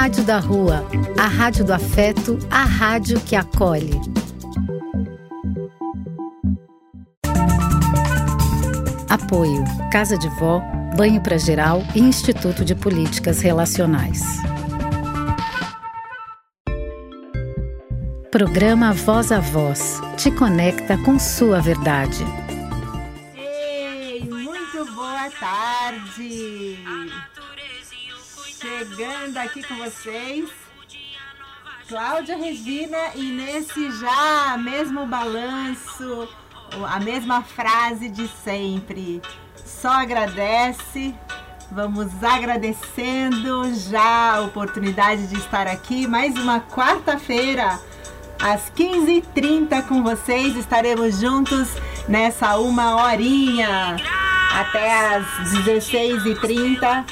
Rádio da Rua, a rádio do afeto, a rádio que acolhe. Apoio: Casa de Vó, Banho para Geral e Instituto de Políticas Relacionais. Programa Voz a Voz te conecta com sua verdade. Ei, muito boa tarde! Chegando aqui com vocês, Cláudia Regina, e nesse já mesmo balanço, a mesma frase de sempre. Só agradece. Vamos agradecendo já a oportunidade de estar aqui mais uma quarta-feira às 15h30 com vocês. Estaremos juntos nessa uma horinha até às 16h30,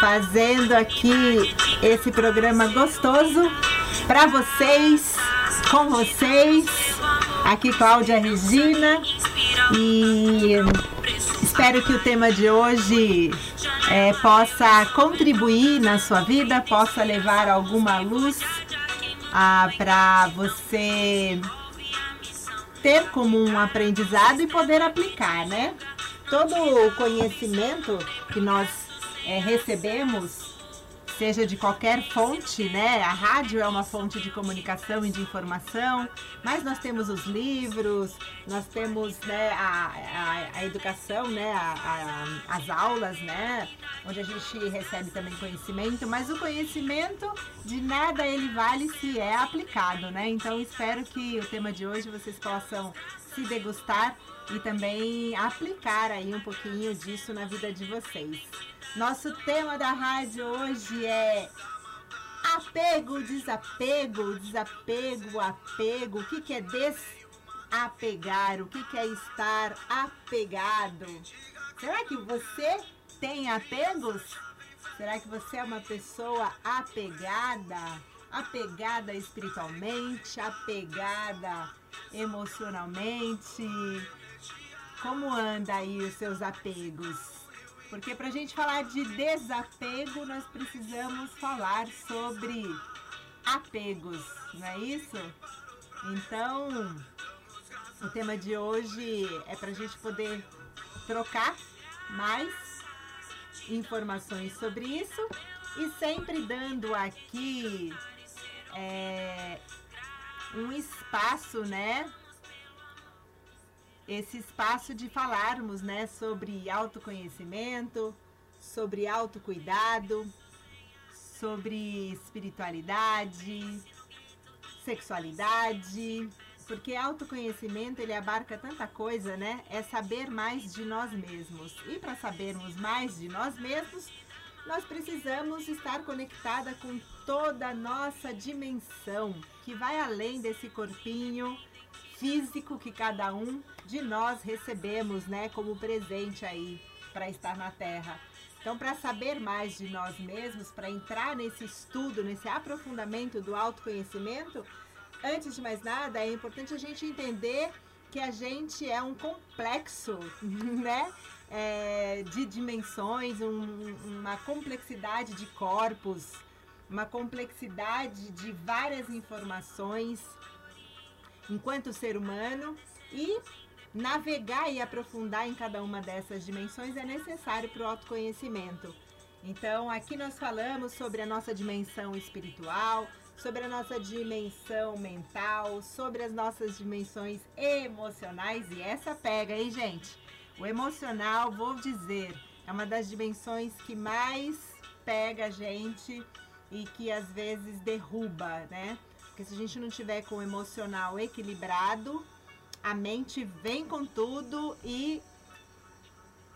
fazendo aqui esse programa gostoso para vocês, com vocês. Aqui Cláudia Regina e espero que o tema de hoje é, possa contribuir na sua vida, possa levar alguma luz ah, para você ter como um aprendizado e poder aplicar, né? Todo o conhecimento que nós é, recebemos, seja de qualquer fonte, né? A rádio é uma fonte de comunicação e de informação, mas nós temos os livros, nós temos né, a, a, a educação, né? A, as aulas, né? Onde a gente recebe também conhecimento, mas o conhecimento de nada ele vale se é aplicado, né? Então espero que o tema de hoje vocês possam se degustar e também aplicar aí um pouquinho disso na vida de vocês. Nosso tema da rádio hoje é apego, desapego, desapego, apego. O que, que é desapegar? O que, que é estar apegado? Será que você tem apegos? Será que você é uma pessoa apegada? Apegada espiritualmente, apegada emocionalmente? Como anda aí os seus apegos? Porque para a gente falar de desapego, nós precisamos falar sobre apegos, não é isso? Então, o tema de hoje é para a gente poder trocar mais informações sobre isso e sempre dando aqui é, um espaço, né, esse espaço de falarmos, né, sobre autoconhecimento, sobre autocuidado, sobre espiritualidade, sexualidade, porque autoconhecimento ele abarca tanta coisa, né? É saber mais de nós mesmos. E para sabermos mais de nós mesmos, nós precisamos estar conectada com toda a nossa dimensão, que vai além desse corpinho físico que cada um de nós recebemos, né, como presente aí para estar na Terra. Então, para saber mais de nós mesmos, para entrar nesse estudo, nesse aprofundamento do autoconhecimento, antes de mais nada, é importante a gente entender que a gente é um complexo, né? É, de dimensões, um, uma complexidade de corpos, uma complexidade de várias informações enquanto ser humano e navegar e aprofundar em cada uma dessas dimensões é necessário para o autoconhecimento. Então, aqui nós falamos sobre a nossa dimensão espiritual, sobre a nossa dimensão mental, sobre as nossas dimensões emocionais e essa pega, hein, gente? O emocional, vou dizer, é uma das dimensões que mais pega a gente e que às vezes derruba, né? Porque se a gente não tiver com o emocional equilibrado, a mente vem com tudo e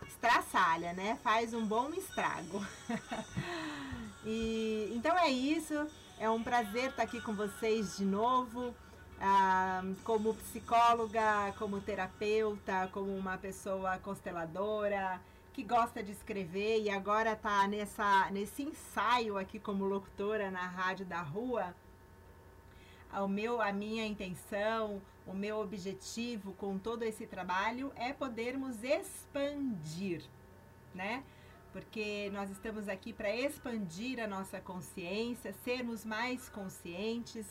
estraçalha, né? Faz um bom estrago. e então é isso. É um prazer estar aqui com vocês de novo. Ah, como psicóloga, como terapeuta, como uma pessoa consteladora que gosta de escrever e agora está nessa, nesse ensaio aqui como locutora na Rádio da Rua meu, a minha intenção, o meu objetivo com todo esse trabalho é podermos expandir, né? porque nós estamos aqui para expandir a nossa consciência, sermos mais conscientes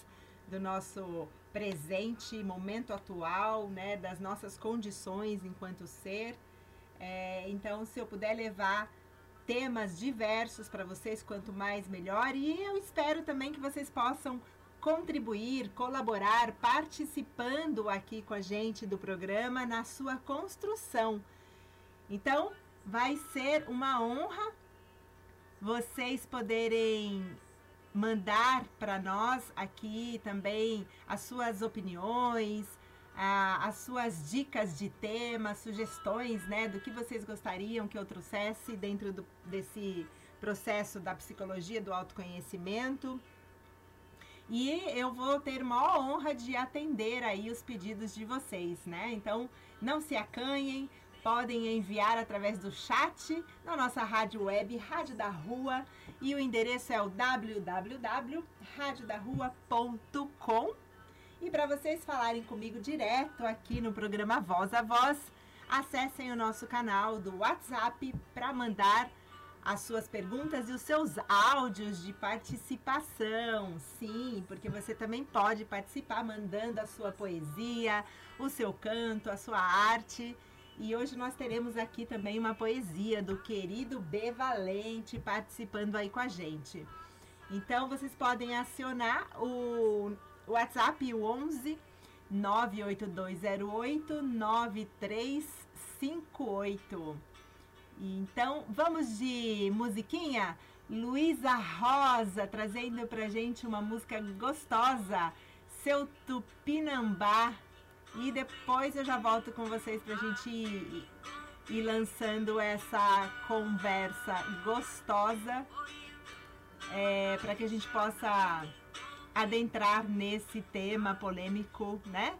do nosso presente, momento atual, né, das nossas condições enquanto ser. É, então, se eu puder levar temas diversos para vocês, quanto mais melhor. E eu espero também que vocês possam contribuir, colaborar, participando aqui com a gente do programa na sua construção. Então, vai ser uma honra vocês poderem mandar para nós aqui também as suas opiniões, a, as suas dicas de temas, sugestões, né, do que vocês gostariam que eu trouxesse dentro do, desse processo da psicologia do autoconhecimento. E eu vou ter uma honra de atender aí os pedidos de vocês, né? Então, não se acanhem, podem enviar através do chat na nossa rádio web Rádio da Rua e o endereço é o www.radiodarrua.com e para vocês falarem comigo direto aqui no programa Voz a Voz, acessem o nosso canal do WhatsApp para mandar as suas perguntas e os seus áudios de participação. Sim, porque você também pode participar mandando a sua poesia, o seu canto, a sua arte. E hoje nós teremos aqui também uma poesia do querido B Valente participando aí com a gente. Então vocês podem acionar o WhatsApp o 11 98208 9358. Então, vamos de musiquinha? Luísa Rosa trazendo pra gente uma música gostosa, Seu Tupinambá. E depois eu já volto com vocês pra gente ir, ir lançando essa conversa gostosa é, para que a gente possa adentrar nesse tema polêmico, né?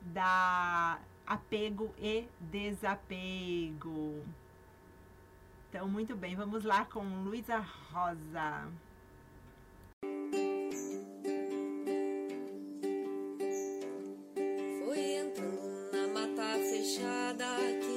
Da apego e desapego. Então, muito bem, vamos lá com Luísa Rosa. fechada encontrei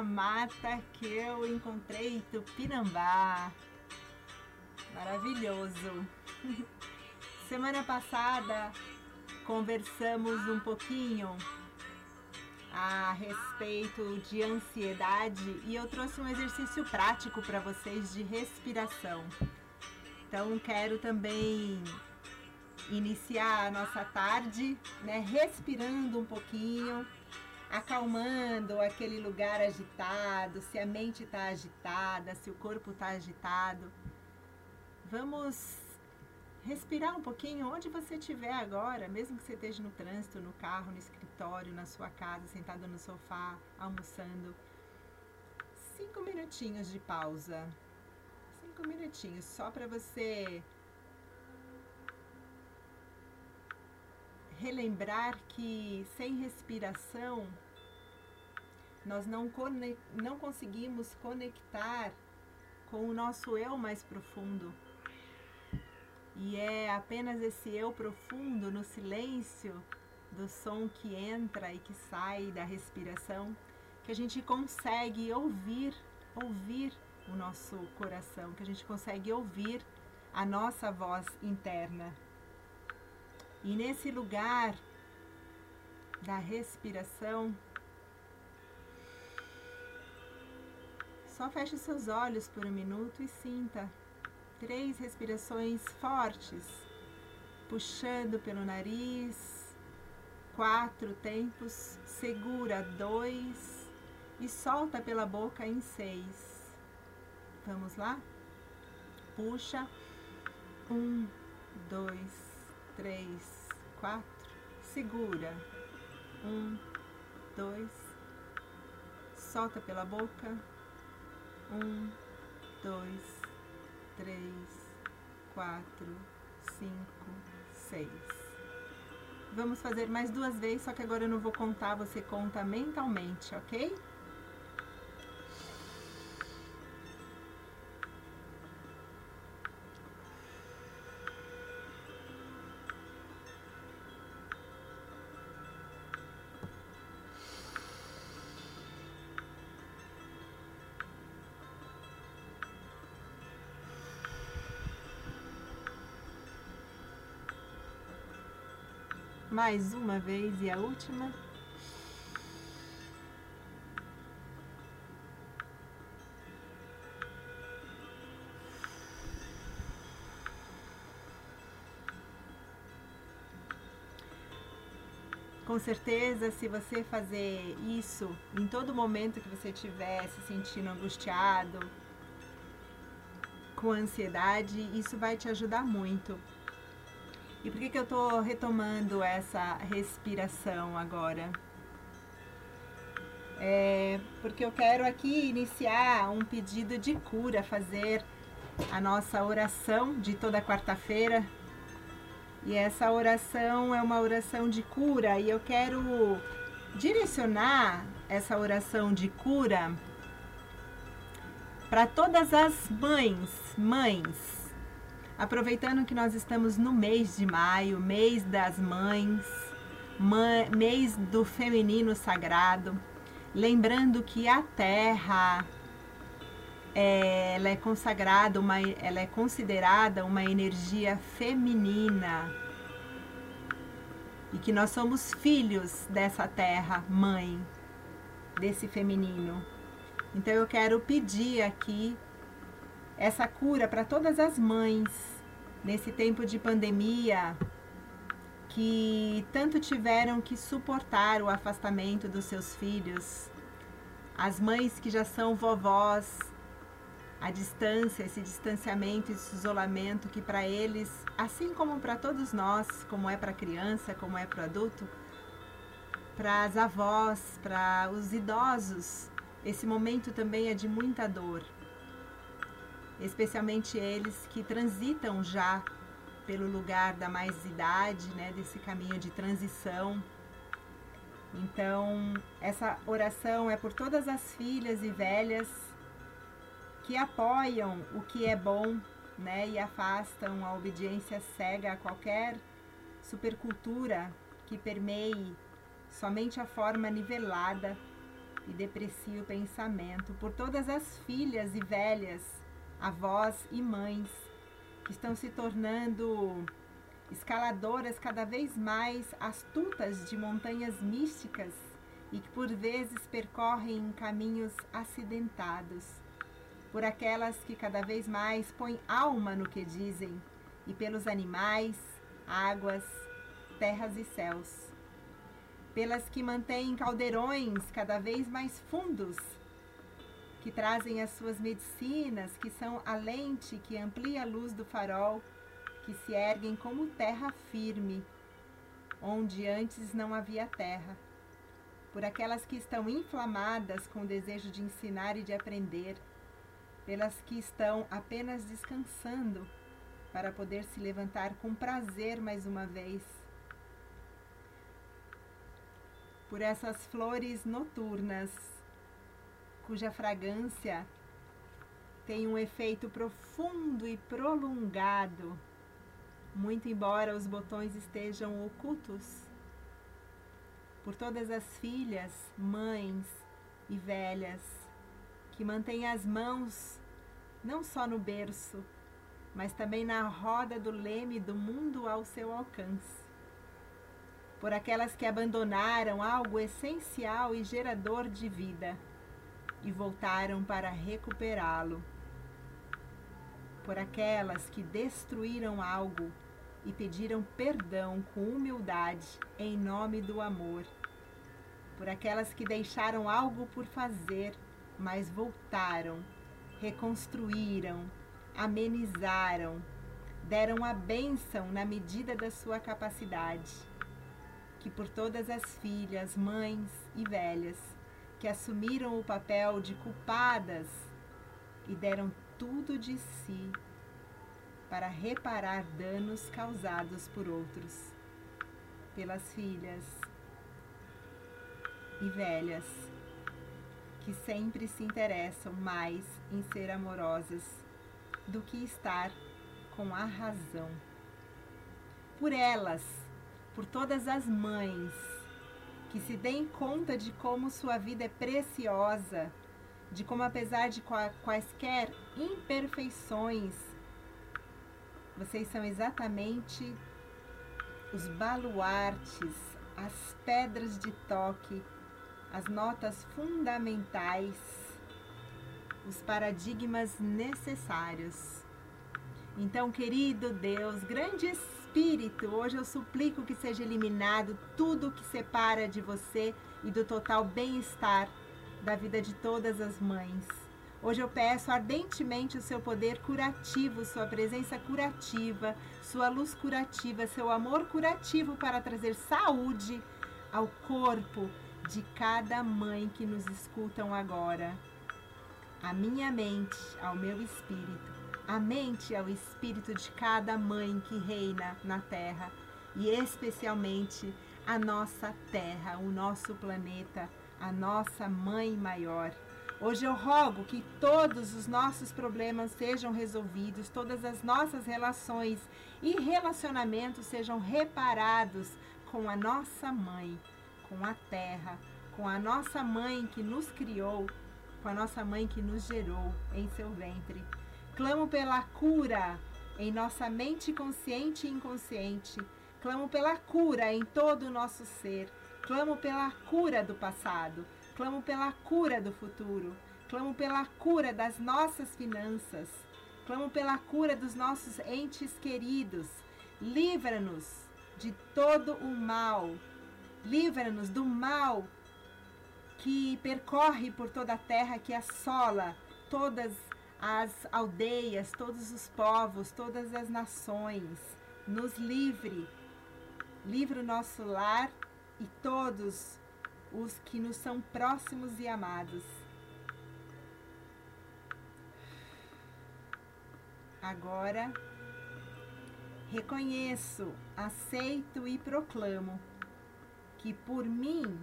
na mata que eu encontrei Tupinambá. Maravilhoso. Semana passada conversamos um pouquinho a respeito de ansiedade e eu trouxe um exercício prático para vocês de respiração. Então quero também iniciar a nossa tarde, né, respirando um pouquinho, acalmando aquele lugar agitado, se a mente está agitada, se o corpo está agitado. Vamos respirar um pouquinho onde você estiver agora, mesmo que você esteja no trânsito, no carro, no escritório, na sua casa, sentado no sofá, almoçando. Cinco minutinhos de pausa. Cinco minutinhos só para você relembrar que sem respiração nós não, não conseguimos conectar com o nosso eu mais profundo e é apenas esse eu profundo no silêncio do som que entra e que sai da respiração que a gente consegue ouvir, ouvir o nosso coração, que a gente consegue ouvir a nossa voz interna. E nesse lugar da respiração, só feche seus olhos por um minuto e sinta Três respirações fortes, puxando pelo nariz. Quatro tempos, segura dois e solta pela boca em seis. Vamos lá? Puxa. Um, dois, três, quatro. Segura. Um, dois. Solta pela boca. Um, dois, três, quatro, cinco, seis. Vamos fazer mais duas vezes, só que agora eu não vou contar, você conta mentalmente, ok? Mais uma vez e a última. Com certeza, se você fazer isso em todo momento que você estiver se sentindo angustiado, com ansiedade, isso vai te ajudar muito. E por que, que eu estou retomando essa respiração agora? É porque eu quero aqui iniciar um pedido de cura, fazer a nossa oração de toda quarta-feira. E essa oração é uma oração de cura e eu quero direcionar essa oração de cura para todas as mães, mães Aproveitando que nós estamos no mês de maio, mês das mães, mês do feminino sagrado, lembrando que a terra é, ela é consagrada, uma, ela é considerada uma energia feminina e que nós somos filhos dessa terra, mãe, desse feminino. Então eu quero pedir aqui essa cura para todas as mães nesse tempo de pandemia que tanto tiveram que suportar o afastamento dos seus filhos, as mães que já são vovós, a distância, esse distanciamento, esse isolamento que para eles, assim como para todos nós, como é para criança, como é para o adulto, para as avós, para os idosos, esse momento também é de muita dor especialmente eles que transitam já pelo lugar da mais idade, né, desse caminho de transição. Então, essa oração é por todas as filhas e velhas que apoiam o que é bom, né, e afastam a obediência cega a qualquer supercultura que permeie somente a forma nivelada e deprecia o pensamento por todas as filhas e velhas, avós e mães que estão se tornando escaladoras cada vez mais astutas de montanhas místicas e que por vezes percorrem caminhos acidentados, por aquelas que cada vez mais põem alma no que dizem, e pelos animais, águas, terras e céus, pelas que mantêm caldeirões cada vez mais fundos, que trazem as suas medicinas, que são a lente que amplia a luz do farol que se erguem como terra firme, onde antes não havia terra, por aquelas que estão inflamadas com o desejo de ensinar e de aprender, pelas que estão apenas descansando para poder se levantar com prazer mais uma vez, por essas flores noturnas, cuja fragrância tem um efeito profundo e prolongado muito embora os botões estejam ocultos, por todas as filhas, mães e velhas que mantêm as mãos não só no berço, mas também na roda do leme do mundo ao seu alcance. Por aquelas que abandonaram algo essencial e gerador de vida e voltaram para recuperá-lo por aquelas que destruíram algo e pediram perdão com humildade em nome do amor, por aquelas que deixaram algo por fazer, mas voltaram, reconstruíram, amenizaram, deram a bênção na medida da sua capacidade. Que por todas as filhas, mães e velhas que assumiram o papel de culpadas e deram tudo de si para reparar danos causados por outros, pelas filhas e velhas que sempre se interessam mais em ser amorosas do que estar com a razão. Por elas, por todas as mães que se deem conta de como sua vida é preciosa de como, apesar de quaisquer imperfeições, vocês são exatamente os baluartes, as pedras de toque, as notas fundamentais, os paradigmas necessários. Então, querido Deus, grande Espírito, hoje eu suplico que seja eliminado tudo que separa de você e do total bem-estar da vida de todas as mães. Hoje eu peço ardentemente o seu poder curativo, sua presença curativa, sua luz curativa, seu amor curativo para trazer saúde ao corpo de cada mãe que nos escutam agora. A minha mente, ao meu espírito, a mente ao espírito de cada mãe que reina na terra e especialmente a nossa terra, o nosso planeta a nossa mãe maior. Hoje eu rogo que todos os nossos problemas sejam resolvidos, todas as nossas relações e relacionamentos sejam reparados com a nossa mãe, com a terra, com a nossa mãe que nos criou, com a nossa mãe que nos gerou em seu ventre. Clamo pela cura em nossa mente consciente e inconsciente. Clamo pela cura em todo o nosso ser. Clamo pela cura do passado, clamo pela cura do futuro, clamo pela cura das nossas finanças, clamo pela cura dos nossos entes queridos. Livra-nos de todo o mal, livra-nos do mal que percorre por toda a terra, que assola todas as aldeias, todos os povos, todas as nações. Nos livre, livre o nosso lar e todos os que nos são próximos e amados. Agora, reconheço, aceito e proclamo que por mim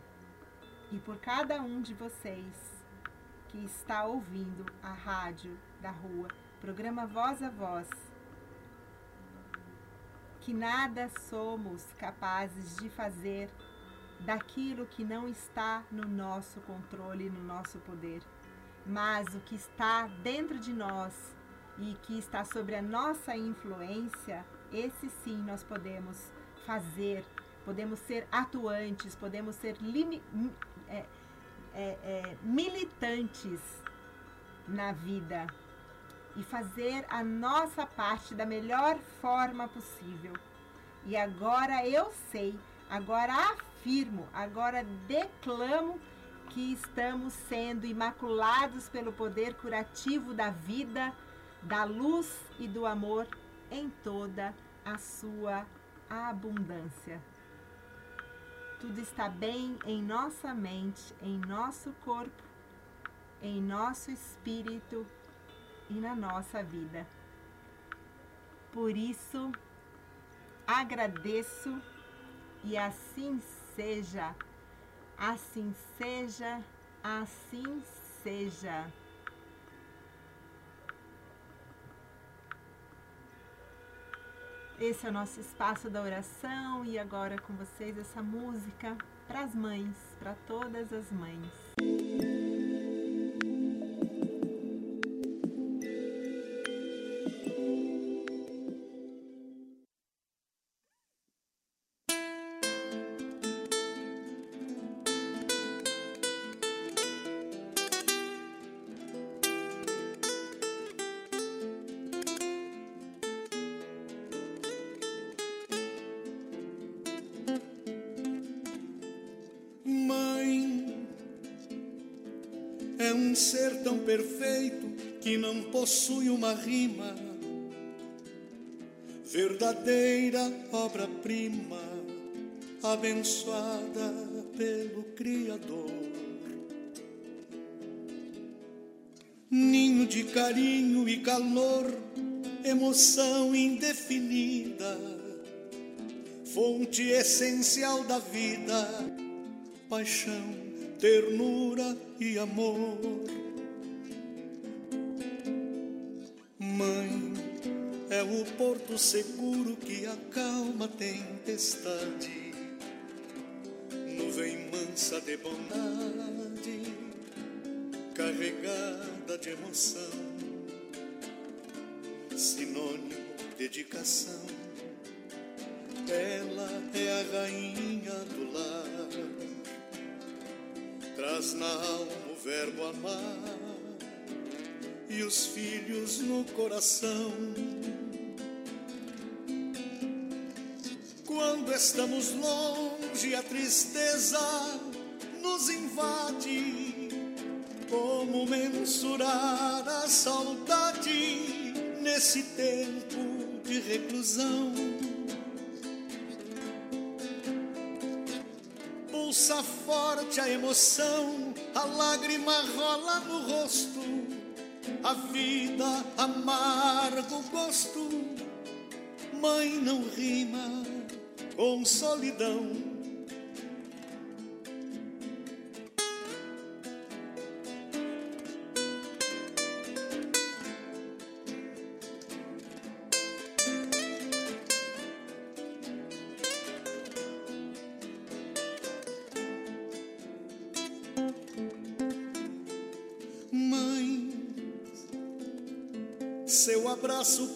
e por cada um de vocês que está ouvindo a rádio da rua, programa Voz a Voz, que nada somos capazes de fazer daquilo que não está no nosso controle, no nosso poder, mas o que está dentro de nós e que está sobre a nossa influência, esse sim nós podemos fazer, podemos ser atuantes, podemos ser limi, é, é, é, militantes na vida e fazer a nossa parte da melhor forma possível. E agora eu sei, agora afirmo, agora declamo que estamos sendo imaculados pelo poder curativo da vida, da luz e do amor em toda a sua abundância. Tudo está bem em nossa mente, em nosso corpo, em nosso espírito e na nossa vida. Por isso, agradeço e assim seja, assim seja, assim seja. Esse é o nosso espaço da oração e agora com vocês essa música para as mães, para todas as mães. Ser tão perfeito que não possui uma rima, verdadeira obra-prima, abençoada pelo Criador. Ninho de carinho e calor, emoção indefinida, fonte essencial da vida, paixão ternura e amor. Mãe é o porto seguro que acalma tempestade, nuvem mansa de bondade, carregada de emoção, sinônimo de dedicação. Traz na alma o verbo amar e os filhos no coração. Quando estamos longe, a tristeza nos invade. Como mensurar a saudade nesse tempo de reclusão? Pulsa forte a emoção, a lágrima rola no rosto, a vida amargo gosto. Mãe não rima com solidão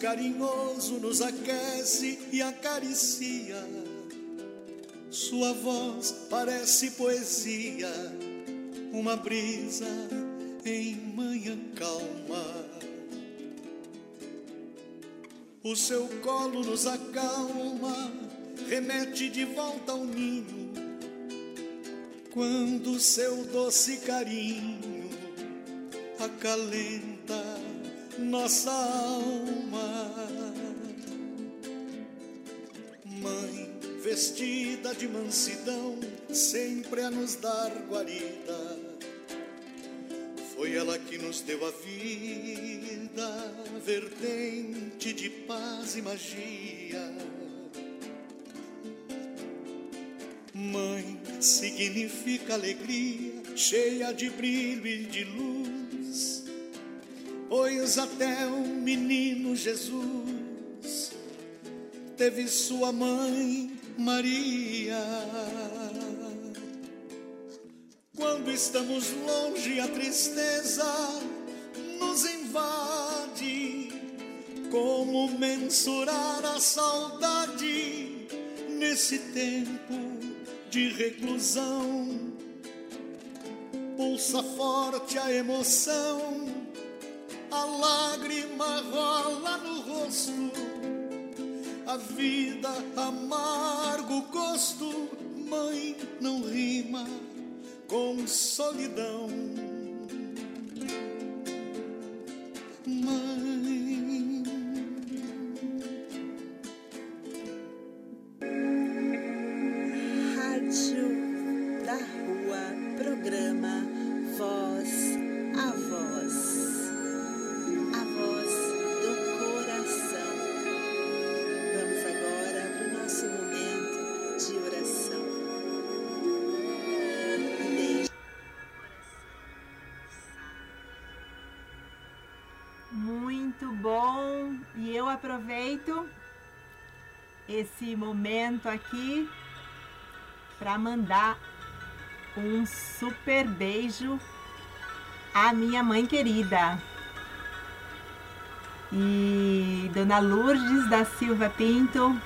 carinhoso nos aquece e acaricia. Sua voz parece poesia, uma brisa em manhã calma. O seu colo nos acalma, remete de volta ao ninho. Quando seu doce carinho acalenta nossa alma. Mãe vestida de mansidão, sempre a nos dar guarida. Foi ela que nos deu a vida, vertente de paz e magia. Mãe significa alegria, cheia de brilho e de luz pois até o menino Jesus teve sua mãe Maria. Quando estamos longe, a tristeza nos invade. Como mensurar a saudade nesse tempo de reclusão? Pulsa forte a emoção, a lágrima rola no rosto, a vida amargo gosto, mãe não rima com solidão. Esse momento aqui para mandar um super beijo à minha mãe querida. E Dona Lourdes da Silva Pinto,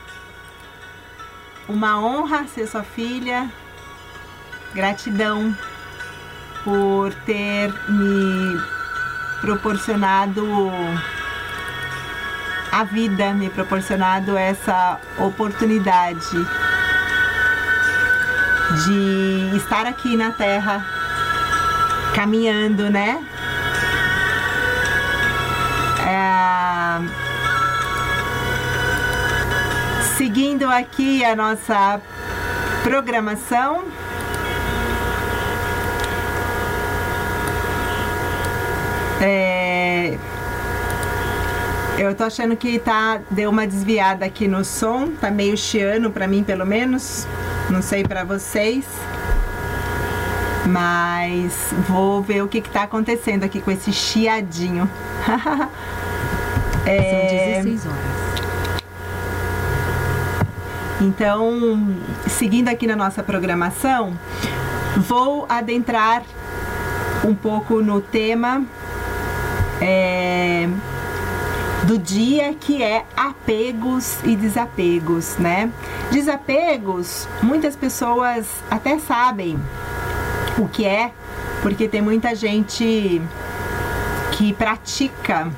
uma honra ser sua filha. Gratidão por ter me proporcionado a vida, me proporcionado essa oportunidade de estar aqui na Terra, caminhando, né? É, Seguindo aqui a nossa programação. É, eu tô achando que tá deu uma desviada aqui no som, tá meio chiano para mim pelo menos. Não sei para vocês. Mas vou ver o que, que tá acontecendo aqui com esse chiadinho. É, São 16 horas. Então, seguindo aqui na nossa programação, vou adentrar um pouco no tema é, do dia que é apegos e desapegos, né? Desapegos, muitas pessoas até sabem o que é, porque tem muita gente que pratica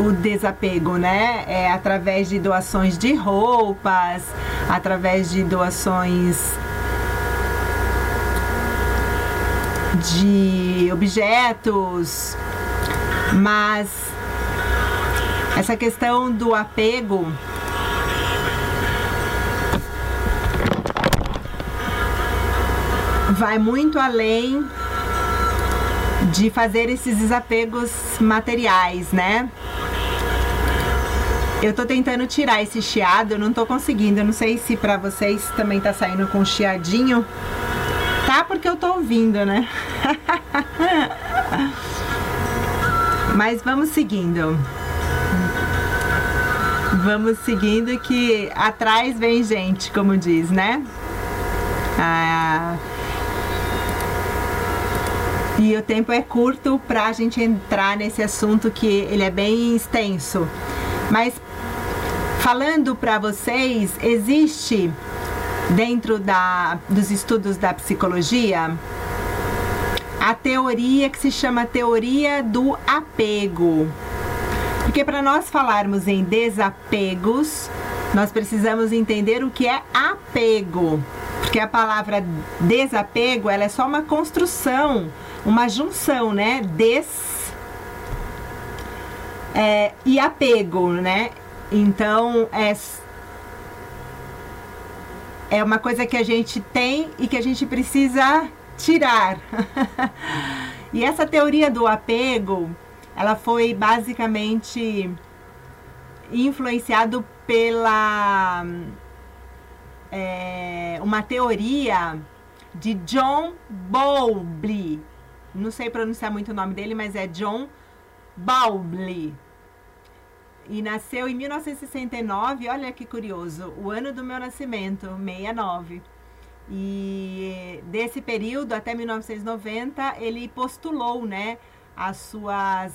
o desapego, né? É através de doações de roupas, através de doações de objetos, mas essa questão do apego vai muito além de fazer esses desapegos materiais, né? Eu tô tentando tirar esse chiado, eu não tô conseguindo. Eu não sei se pra vocês também tá saindo com chiadinho. Tá porque eu tô ouvindo, né? Mas vamos seguindo. Vamos seguindo que atrás vem gente, como diz, né? Ah, e o tempo é curto para a gente entrar nesse assunto que ele é bem extenso. Mas falando para vocês, existe dentro da, dos estudos da psicologia a teoria que se chama teoria do apego. Porque para nós falarmos em desapegos, nós precisamos entender o que é apego. Porque a palavra desapego ela é só uma construção, uma junção, né? Des é, e apego, né? Então é é uma coisa que a gente tem e que a gente precisa tirar. e essa teoria do apego, ela foi basicamente influenciado pela é, uma teoria de John Bowlby. Não sei pronunciar muito o nome dele, mas é John Bowlby. E nasceu em 1969, olha que curioso, o ano do meu nascimento, 69. E desse período até 1990, ele postulou, né, as suas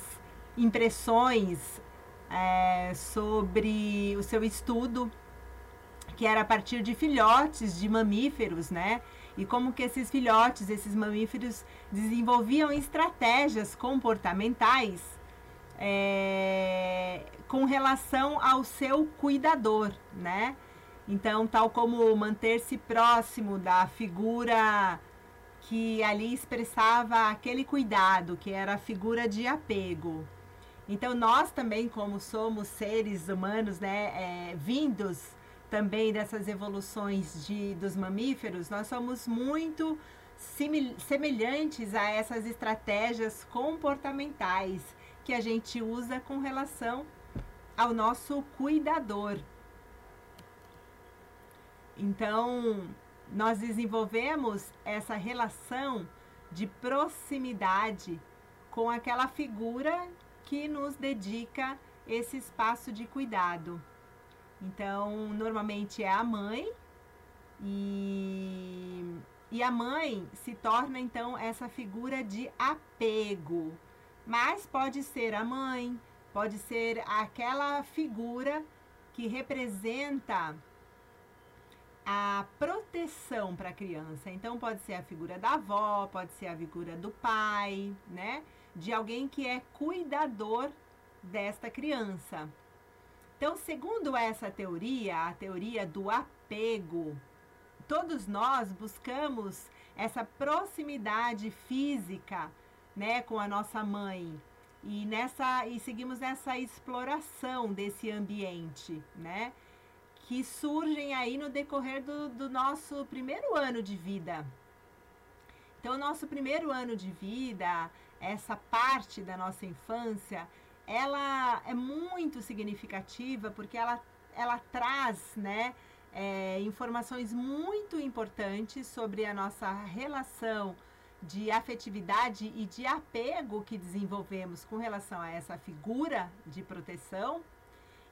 impressões é, sobre o seu estudo, que era a partir de filhotes de mamíferos, né? E como que esses filhotes, esses mamíferos, desenvolviam estratégias comportamentais é, com relação ao seu cuidador, né? Então, tal como manter-se próximo da figura que ali expressava aquele cuidado, que era a figura de apego. Então, nós também, como somos seres humanos, né, é, vindos também dessas evoluções de, dos mamíferos, nós somos muito semelhantes a essas estratégias comportamentais que a gente usa com relação ao nosso cuidador. Então, nós desenvolvemos essa relação de proximidade com aquela figura que nos dedica esse espaço de cuidado. Então, normalmente é a mãe e, e a mãe se torna então essa figura de apego. Mas pode ser a mãe, pode ser aquela figura que representa a proteção para a criança. Então pode ser a figura da avó, pode ser a figura do pai, né? De alguém que é cuidador desta criança. Então, segundo essa teoria, a teoria do apego, todos nós buscamos essa proximidade física, né, com a nossa mãe. E nessa e seguimos essa exploração desse ambiente, né? que surgem aí no decorrer do, do nosso primeiro ano de vida. Então, nosso primeiro ano de vida, essa parte da nossa infância, ela é muito significativa porque ela, ela traz, né, é, informações muito importantes sobre a nossa relação de afetividade e de apego que desenvolvemos com relação a essa figura de proteção.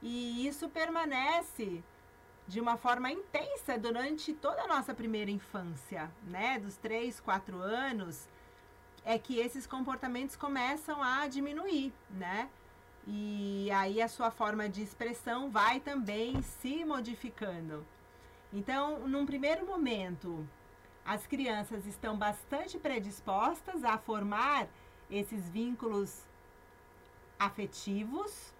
E isso permanece de uma forma intensa durante toda a nossa primeira infância, né? Dos 3, 4 anos, é que esses comportamentos começam a diminuir, né? E aí a sua forma de expressão vai também se modificando. Então, num primeiro momento, as crianças estão bastante predispostas a formar esses vínculos afetivos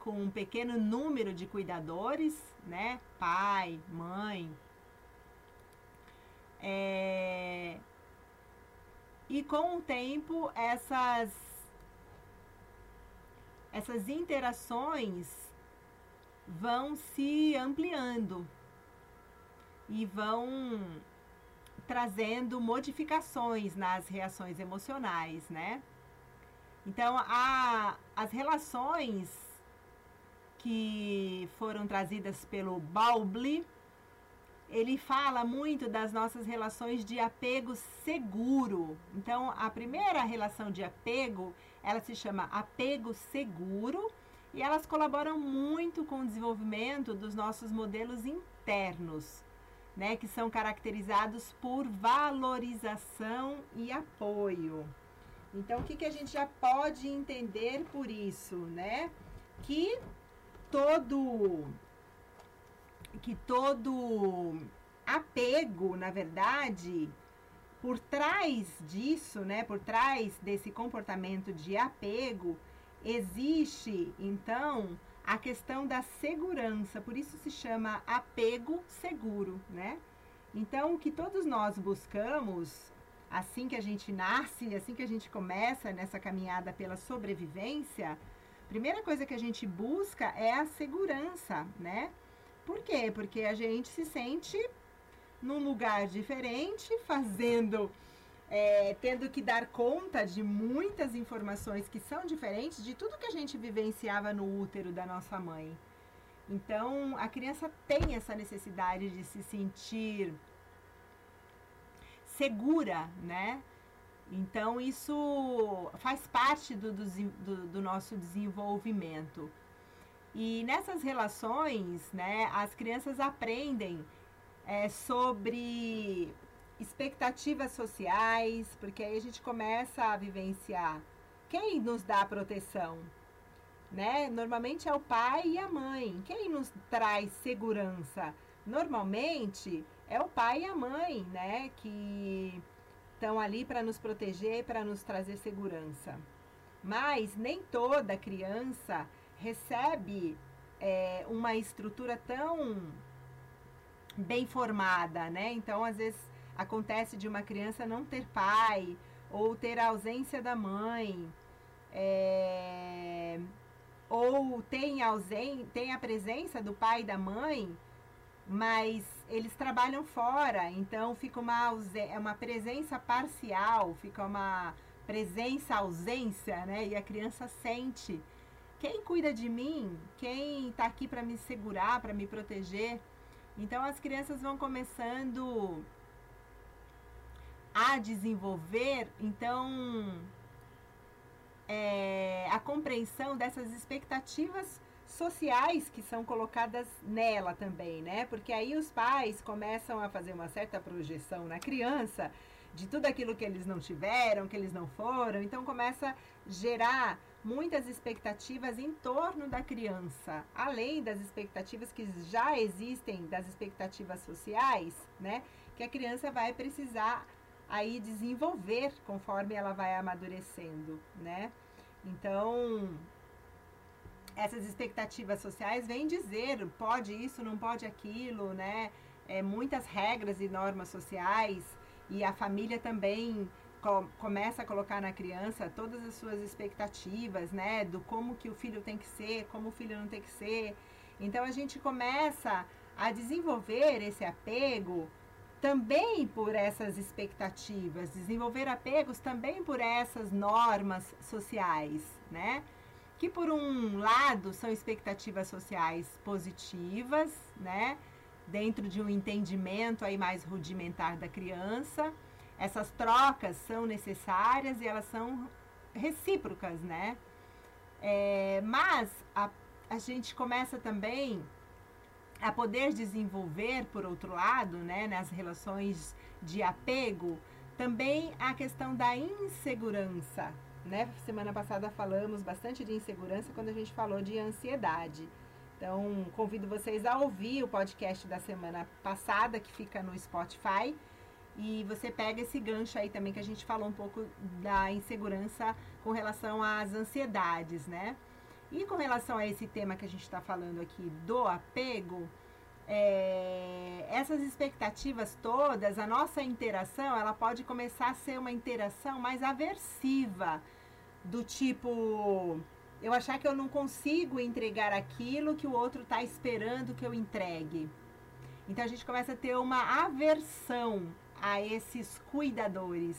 com um pequeno número de cuidadores, né? Pai, mãe. É... E com o tempo, essas, essas interações vão se ampliando e vão trazendo modificações nas reações emocionais, né? Então, a, as relações que foram trazidas pelo Bowlby, ele fala muito das nossas relações de apego seguro. Então, a primeira relação de apego, ela se chama apego seguro e elas colaboram muito com o desenvolvimento dos nossos modelos internos, né, que são caracterizados por valorização e apoio. Então, o que, que a gente já pode entender por isso, né? Que todo que todo apego, na verdade, por trás disso, né, por trás desse comportamento de apego, existe então a questão da segurança, por isso se chama apego seguro, né? Então, o que todos nós buscamos assim que a gente nasce, assim que a gente começa nessa caminhada pela sobrevivência, Primeira coisa que a gente busca é a segurança, né? Por quê? Porque a gente se sente num lugar diferente, fazendo, é, tendo que dar conta de muitas informações que são diferentes de tudo que a gente vivenciava no útero da nossa mãe. Então, a criança tem essa necessidade de se sentir segura, né? Então, isso faz parte do, do, do nosso desenvolvimento. E nessas relações, né, as crianças aprendem é, sobre expectativas sociais, porque aí a gente começa a vivenciar quem nos dá proteção, né? Normalmente é o pai e a mãe. Quem nos traz segurança? Normalmente é o pai e a mãe, né? Que estão ali para nos proteger, para nos trazer segurança. Mas nem toda criança recebe é, uma estrutura tão bem formada, né? Então, às vezes acontece de uma criança não ter pai ou ter a ausência da mãe. É, ou tem, ausen tem a presença do pai e da mãe, mas eles trabalham fora, então fica uma, é uma presença parcial, fica uma presença ausência, né? E a criança sente. Quem cuida de mim? Quem está aqui para me segurar, para me proteger? Então as crianças vão começando a desenvolver, então é, a compreensão dessas expectativas sociais que são colocadas nela também, né? Porque aí os pais começam a fazer uma certa projeção na criança de tudo aquilo que eles não tiveram, que eles não foram, então começa a gerar muitas expectativas em torno da criança, além das expectativas que já existem, das expectativas sociais, né? Que a criança vai precisar aí desenvolver conforme ela vai amadurecendo, né? Então, essas expectativas sociais vêm dizer pode isso, não pode aquilo, né? É, muitas regras e normas sociais e a família também co começa a colocar na criança todas as suas expectativas, né? Do como que o filho tem que ser, como o filho não tem que ser. Então a gente começa a desenvolver esse apego também por essas expectativas, desenvolver apegos também por essas normas sociais, né? Que por um lado são expectativas sociais positivas, né? Dentro de um entendimento aí mais rudimentar da criança. Essas trocas são necessárias e elas são recíprocas, né? É, mas a, a gente começa também a poder desenvolver, por outro lado, né, nas relações de apego, também a questão da insegurança. Né? Semana passada falamos bastante de insegurança quando a gente falou de ansiedade. Então, convido vocês a ouvir o podcast da semana passada, que fica no Spotify. E você pega esse gancho aí também que a gente falou um pouco da insegurança com relação às ansiedades, né? E com relação a esse tema que a gente está falando aqui do apego, é, essas expectativas todas, a nossa interação, ela pode começar a ser uma interação mais aversiva, do tipo, eu achar que eu não consigo entregar aquilo que o outro está esperando que eu entregue. Então a gente começa a ter uma aversão a esses cuidadores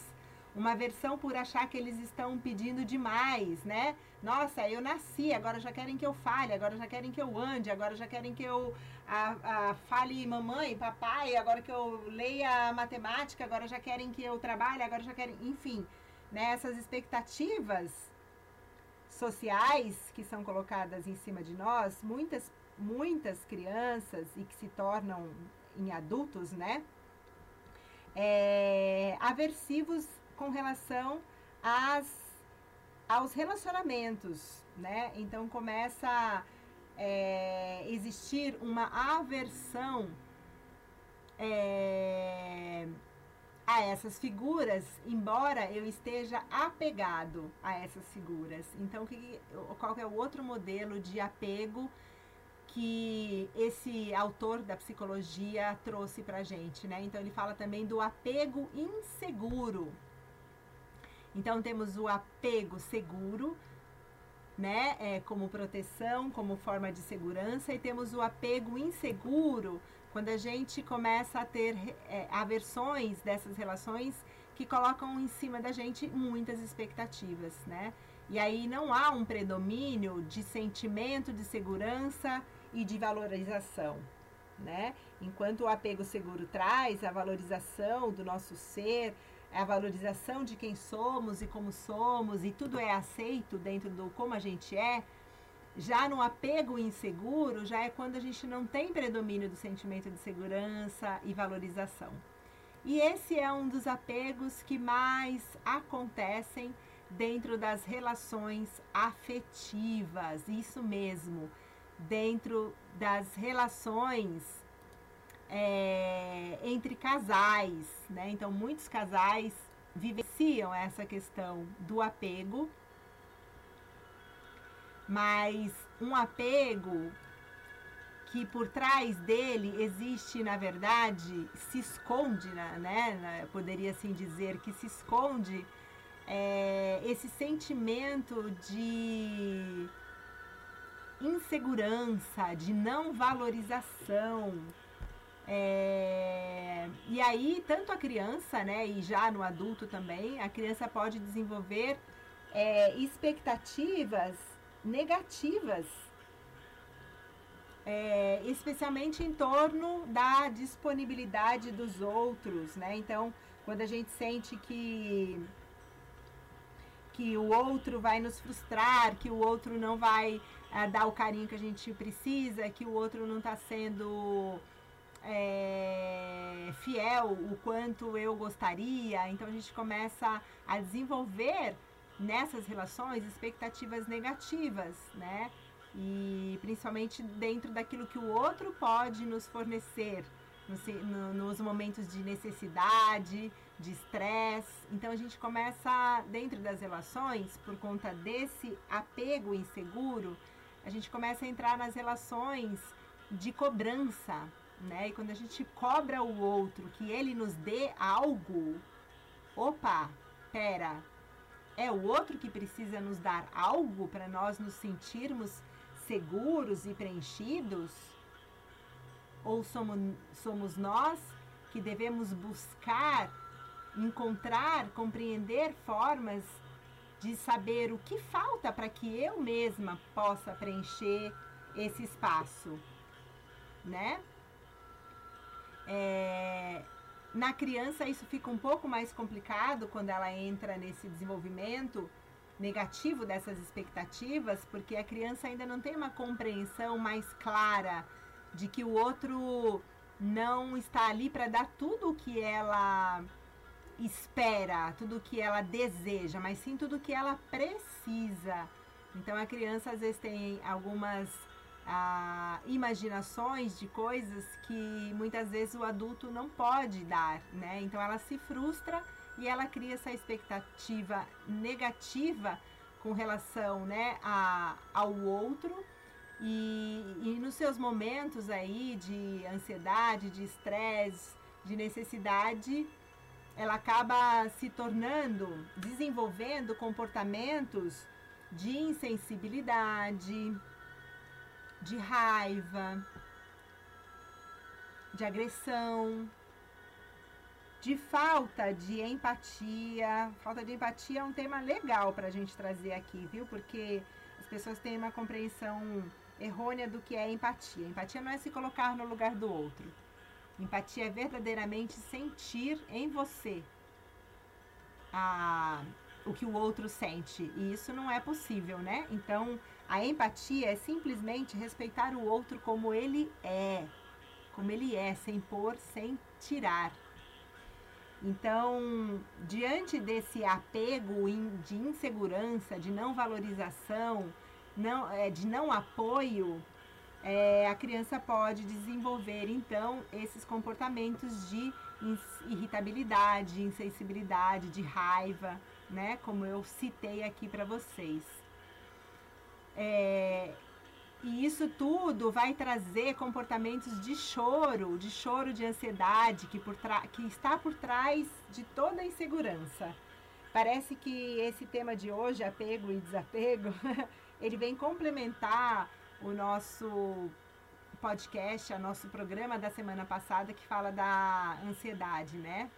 uma versão por achar que eles estão pedindo demais, né? Nossa, eu nasci, agora já querem que eu fale, agora já querem que eu ande, agora já querem que eu a, a, fale mamãe, papai, agora que eu leia matemática, agora já querem que eu trabalhe, agora já querem, enfim, né? Essas expectativas sociais que são colocadas em cima de nós, muitas muitas crianças e que se tornam em adultos, né? É, aversivos com relação às, aos relacionamentos, né? Então começa a é, existir uma aversão é, a essas figuras, embora eu esteja apegado a essas figuras. Então, que, qual é o outro modelo de apego que esse autor da psicologia trouxe para gente, né? Então, ele fala também do apego inseguro, então temos o apego seguro, né, é, como proteção, como forma de segurança, e temos o apego inseguro, quando a gente começa a ter é, aversões dessas relações que colocam em cima da gente muitas expectativas, né? E aí não há um predomínio de sentimento de segurança e de valorização, né? Enquanto o apego seguro traz a valorização do nosso ser, a valorização de quem somos e como somos, e tudo é aceito dentro do como a gente é, Já no apego inseguro, já é quando a gente não tem predomínio do sentimento de segurança e valorização. E esse é um dos apegos que mais acontecem dentro das relações afetivas, isso mesmo, dentro das relações é, entre casais, né? Então, muitos casais vivenciam essa questão do apego mas um apego que por trás dele existe, na verdade, se esconde, né? Poderia assim dizer que se esconde é, esse sentimento de insegurança, de não valorização. É, e aí, tanto a criança, né, e já no adulto também, a criança pode desenvolver é, expectativas negativas, é, especialmente em torno da disponibilidade dos outros, né? Então, quando a gente sente que que o outro vai nos frustrar, que o outro não vai é, dar o carinho que a gente precisa, que o outro não está sendo é, fiel o quanto eu gostaria. Então a gente começa a desenvolver nessas relações expectativas negativas, né? E principalmente dentro daquilo que o outro pode nos fornecer no, nos momentos de necessidade, de estresse. Então a gente começa, dentro das relações, por conta desse apego inseguro, a gente começa a entrar nas relações de cobrança, né? E quando a gente cobra o outro que ele nos dê algo, opa, pera, é o outro que precisa nos dar algo para nós nos sentirmos seguros e preenchidos? Ou somos, somos nós que devemos buscar, encontrar, compreender formas de saber o que falta para que eu mesma possa preencher esse espaço, né? É, na criança, isso fica um pouco mais complicado quando ela entra nesse desenvolvimento negativo dessas expectativas, porque a criança ainda não tem uma compreensão mais clara de que o outro não está ali para dar tudo o que ela espera, tudo o que ela deseja, mas sim tudo o que ela precisa. Então a criança às vezes tem algumas imaginações de coisas que muitas vezes o adulto não pode dar, né? Então ela se frustra e ela cria essa expectativa negativa com relação, né, a, ao outro. E, e nos seus momentos aí de ansiedade, de estresse, de necessidade, ela acaba se tornando, desenvolvendo comportamentos de insensibilidade, de raiva, de agressão, de falta de empatia. Falta de empatia é um tema legal para a gente trazer aqui, viu? Porque as pessoas têm uma compreensão errônea do que é empatia. Empatia não é se colocar no lugar do outro. Empatia é verdadeiramente sentir em você a, o que o outro sente. E isso não é possível, né? Então, a empatia é simplesmente respeitar o outro como ele é, como ele é, sem pôr, sem tirar. Então, diante desse apego de insegurança, de não valorização, não, é, de não apoio, é, a criança pode desenvolver então esses comportamentos de irritabilidade, insensibilidade, de raiva, né? Como eu citei aqui para vocês. É, e isso tudo vai trazer comportamentos de choro, de choro de ansiedade que, por que está por trás de toda a insegurança. Parece que esse tema de hoje, apego e desapego, ele vem complementar o nosso podcast, o nosso programa da semana passada que fala da ansiedade, né?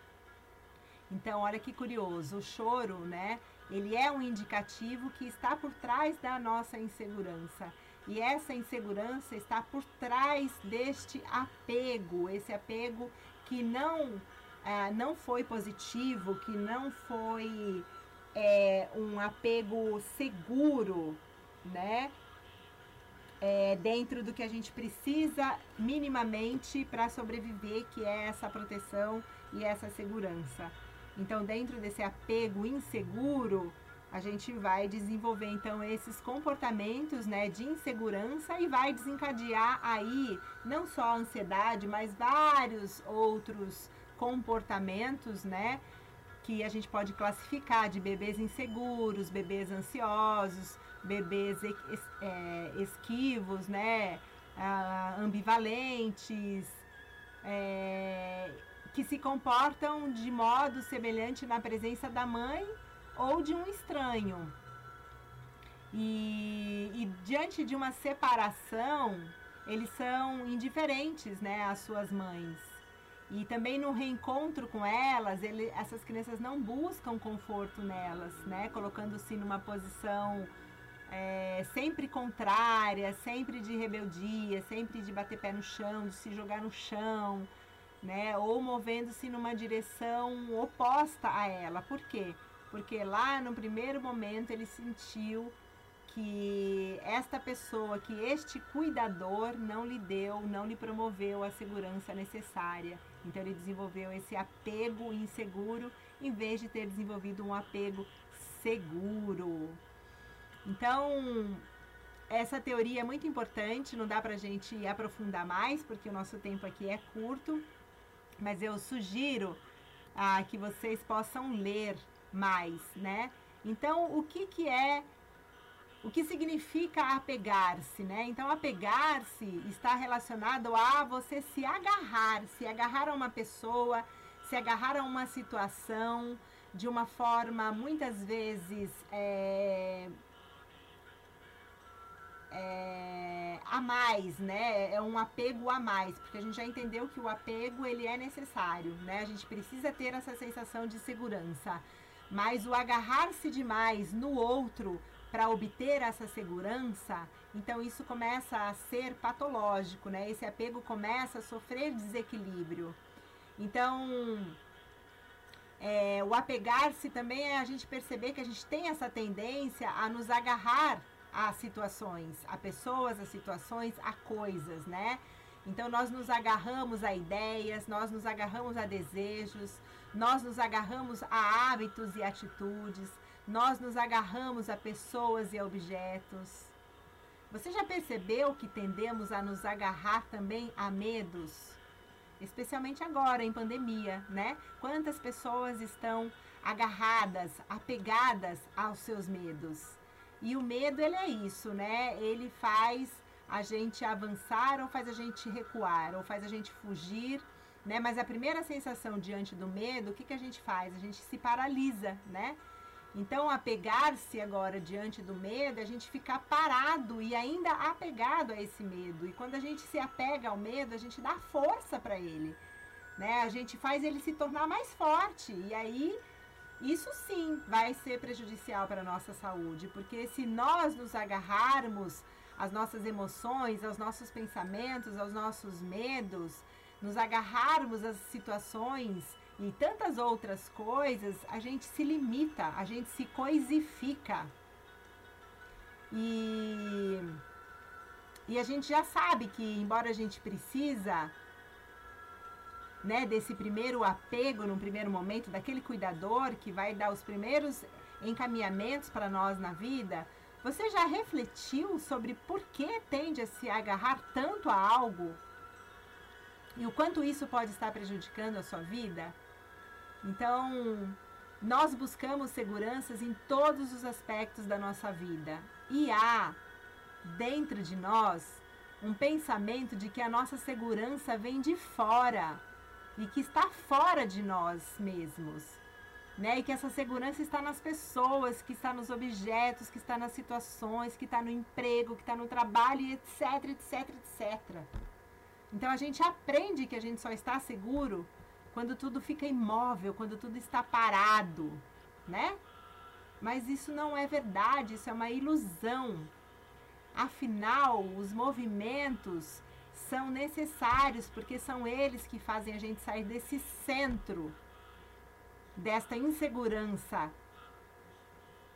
Então, olha que curioso, o choro, né? Ele é um indicativo que está por trás da nossa insegurança. E essa insegurança está por trás deste apego, esse apego que não, é, não foi positivo, que não foi é, um apego seguro, né? é, dentro do que a gente precisa minimamente para sobreviver, que é essa proteção e essa segurança. Então, dentro desse apego inseguro, a gente vai desenvolver então esses comportamentos, né, de insegurança e vai desencadear aí não só a ansiedade, mas vários outros comportamentos, né, que a gente pode classificar de bebês inseguros, bebês ansiosos, bebês é, esquivos, né, ah, ambivalentes, é, que se comportam de modo semelhante na presença da mãe ou de um estranho. E, e, diante de uma separação, eles são indiferentes né, às suas mães. E também no reencontro com elas, ele, essas crianças não buscam conforto nelas, né? Colocando-se numa posição é, sempre contrária, sempre de rebeldia, sempre de bater pé no chão, de se jogar no chão, né? Ou movendo-se numa direção oposta a ela. Por quê? Porque lá no primeiro momento ele sentiu que esta pessoa, que este cuidador não lhe deu, não lhe promoveu a segurança necessária. Então ele desenvolveu esse apego inseguro em vez de ter desenvolvido um apego seguro. Então, essa teoria é muito importante, não dá pra gente aprofundar mais, porque o nosso tempo aqui é curto, mas eu sugiro ah, que vocês possam ler mais, né? Então, o que, que é o que significa apegar-se, né? Então, apegar-se está relacionado a você se agarrar, se agarrar a uma pessoa, se agarrar a uma situação de uma forma muitas vezes é, é, a mais, né? É um apego a mais, porque a gente já entendeu que o apego ele é necessário, né? A gente precisa ter essa sensação de segurança. Mas o agarrar-se demais no outro para obter essa segurança, então isso começa a ser patológico, né? Esse apego começa a sofrer desequilíbrio. Então, é, o apegar-se também é a gente perceber que a gente tem essa tendência a nos agarrar a situações, a pessoas, a situações, a coisas, né? Então nós nos agarramos a ideias, nós nos agarramos a desejos, nós nos agarramos a hábitos e atitudes, nós nos agarramos a pessoas e objetos. Você já percebeu que tendemos a nos agarrar também a medos? Especialmente agora em pandemia, né? Quantas pessoas estão agarradas, apegadas aos seus medos? E o medo ele é isso, né? Ele faz a gente avançar ou faz a gente recuar, ou faz a gente fugir, né? Mas a primeira sensação diante do medo, o que, que a gente faz? A gente se paralisa, né? Então, apegar-se agora diante do medo, a gente ficar parado e ainda apegado a esse medo. E quando a gente se apega ao medo, a gente dá força para ele, né? A gente faz ele se tornar mais forte. E aí isso sim vai ser prejudicial para a nossa saúde, porque se nós nos agarrarmos às nossas emoções, aos nossos pensamentos, aos nossos medos, nos agarrarmos às situações e tantas outras coisas, a gente se limita, a gente se coisifica. E, e a gente já sabe que, embora a gente precisa né, desse primeiro apego num primeiro momento, daquele cuidador que vai dar os primeiros encaminhamentos para nós na vida, você já refletiu sobre por que tende a se agarrar tanto a algo? E o quanto isso pode estar prejudicando a sua vida? Então, nós buscamos seguranças em todos os aspectos da nossa vida. E há dentro de nós um pensamento de que a nossa segurança vem de fora e que está fora de nós mesmos né? E que essa segurança está nas pessoas, que está nos objetos, que está nas situações, que está no emprego, que está no trabalho, etc, etc, etc. Então a gente aprende que a gente só está seguro quando tudo fica imóvel, quando tudo está parado, né? Mas isso não é verdade, isso é uma ilusão. Afinal, os movimentos são necessários porque são eles que fazem a gente sair desse centro desta insegurança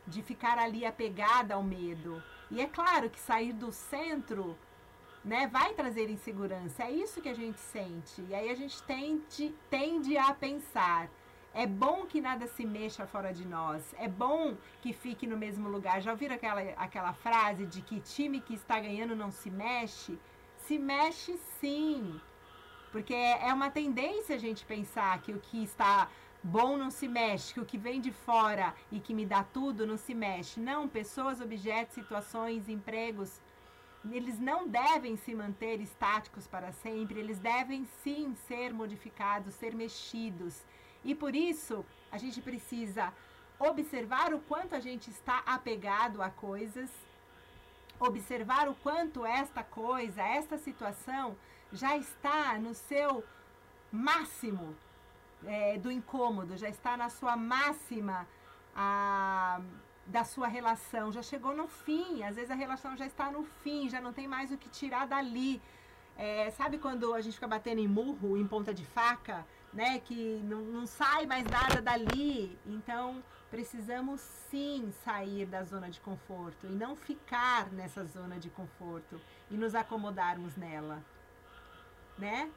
de ficar ali apegada ao medo. E é claro que sair do centro né, vai trazer insegurança. É isso que a gente sente. E aí a gente tende, tende a pensar. É bom que nada se mexa fora de nós. É bom que fique no mesmo lugar. Já ouviram aquela, aquela frase de que time que está ganhando não se mexe? Se mexe sim. Porque é uma tendência a gente pensar que o que está bom não se mexe, que o que vem de fora e que me dá tudo não se mexe. Não, pessoas, objetos, situações, empregos, eles não devem se manter estáticos para sempre, eles devem sim ser modificados, ser mexidos. E por isso, a gente precisa observar o quanto a gente está apegado a coisas, observar o quanto esta coisa, esta situação já está no seu máximo é, do incômodo, já está na sua máxima a, da sua relação, já chegou no fim, às vezes a relação já está no fim, já não tem mais o que tirar dali. É, sabe quando a gente fica batendo em murro, em ponta de faca, né? Que não, não sai mais nada dali. Então, precisamos sim sair da zona de conforto e não ficar nessa zona de conforto e nos acomodarmos nela, né?